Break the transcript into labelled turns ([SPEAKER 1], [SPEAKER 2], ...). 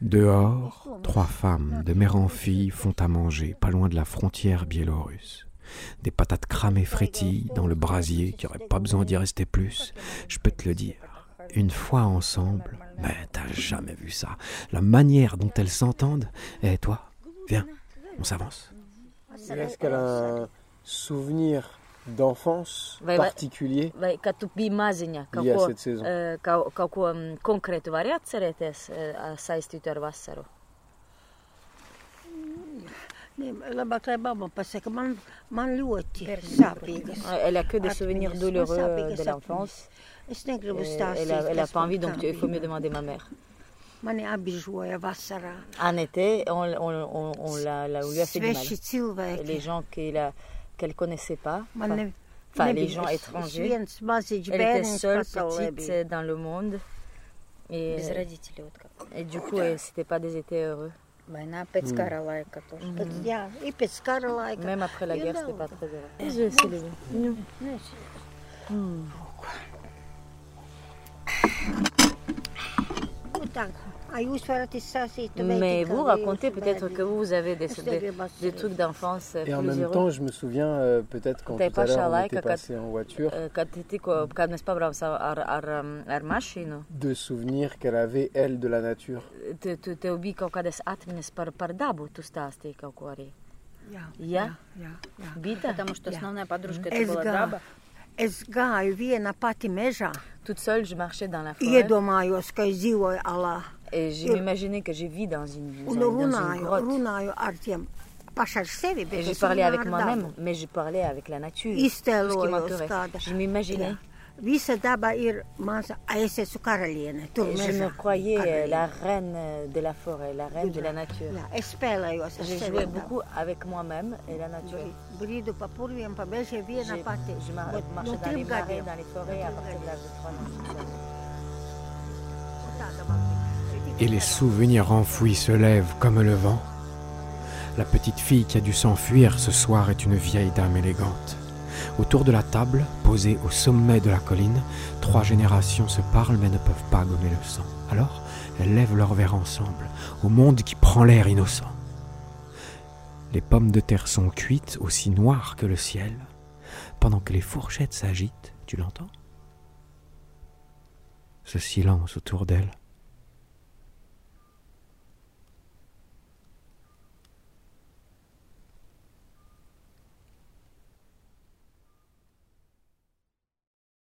[SPEAKER 1] Dehors, trois femmes, de mère en fille, font à manger, pas loin de la frontière biélorusse. Des patates cramées frétillent dans le brasier qui aurait pas besoin d'y rester plus. Je peux te le dire. Une fois ensemble, mais t'as jamais vu ça. La manière dont elles s'entendent. Eh toi, viens, on s'avance.
[SPEAKER 2] Est-ce qu'elle a un souvenir d'enfance particulier. Lié à cette saison.
[SPEAKER 3] Kaut ko konkrētu var atcerēties saistītu ar vasaru? Elle a que des souvenirs douloureux de l'enfance. Elle n'a pas envie, donc il faut mieux demander ma mère. En été, on, on, on, la, la, on lui a fait du mal. Les gens qu'elle ne connaissait pas, enfin, les gens étrangers. Elle était seule, petite dans le monde. Et, et du coup, c'était pas des étés heureux. Même après la guerre, c'était pas très heureux. Mais vous racontez peut-être que vous avez des, des, des trucs d'enfance
[SPEAKER 2] Et en même temps, je me souviens euh, peut-être quand tout à l'heure on était passé en voiture, de souvenirs qu'elle avait, elle, de la nature.
[SPEAKER 3] Я? Бита?
[SPEAKER 4] Потому что основная подружка это была Даба.
[SPEAKER 3] Es gāju viena pati mežā. Toute seule, je marchais dans la forêt. Iedomājos, ka es dzīvoju alā. Et je m'imaginais que je vis dans une, dans, dans une grotte. Et je parlais avec moi-même, mais je parlais avec la nature. Iztēlojos kāda. Je m'imaginais. Tur je me croyais karaliene. la reine de la forêt, la reine de la nature. Ar Je jouais beaucoup avec moi-même et la nature. Pati. Je marchais dans les marais, dans les forêts à partir de l'âge de 3 ans.
[SPEAKER 1] Et les souvenirs enfouis se lèvent comme le vent. La petite fille qui a dû s'enfuir ce soir est une vieille dame élégante. Autour de la table, posée au sommet de la colline, trois générations se parlent mais ne peuvent pas gommer le sang. Alors, elles lèvent leurs verres ensemble, au monde qui prend l'air innocent. Les pommes de terre sont cuites, aussi noires que le ciel, pendant que les fourchettes s'agitent, tu l'entends? Ce silence autour d'elles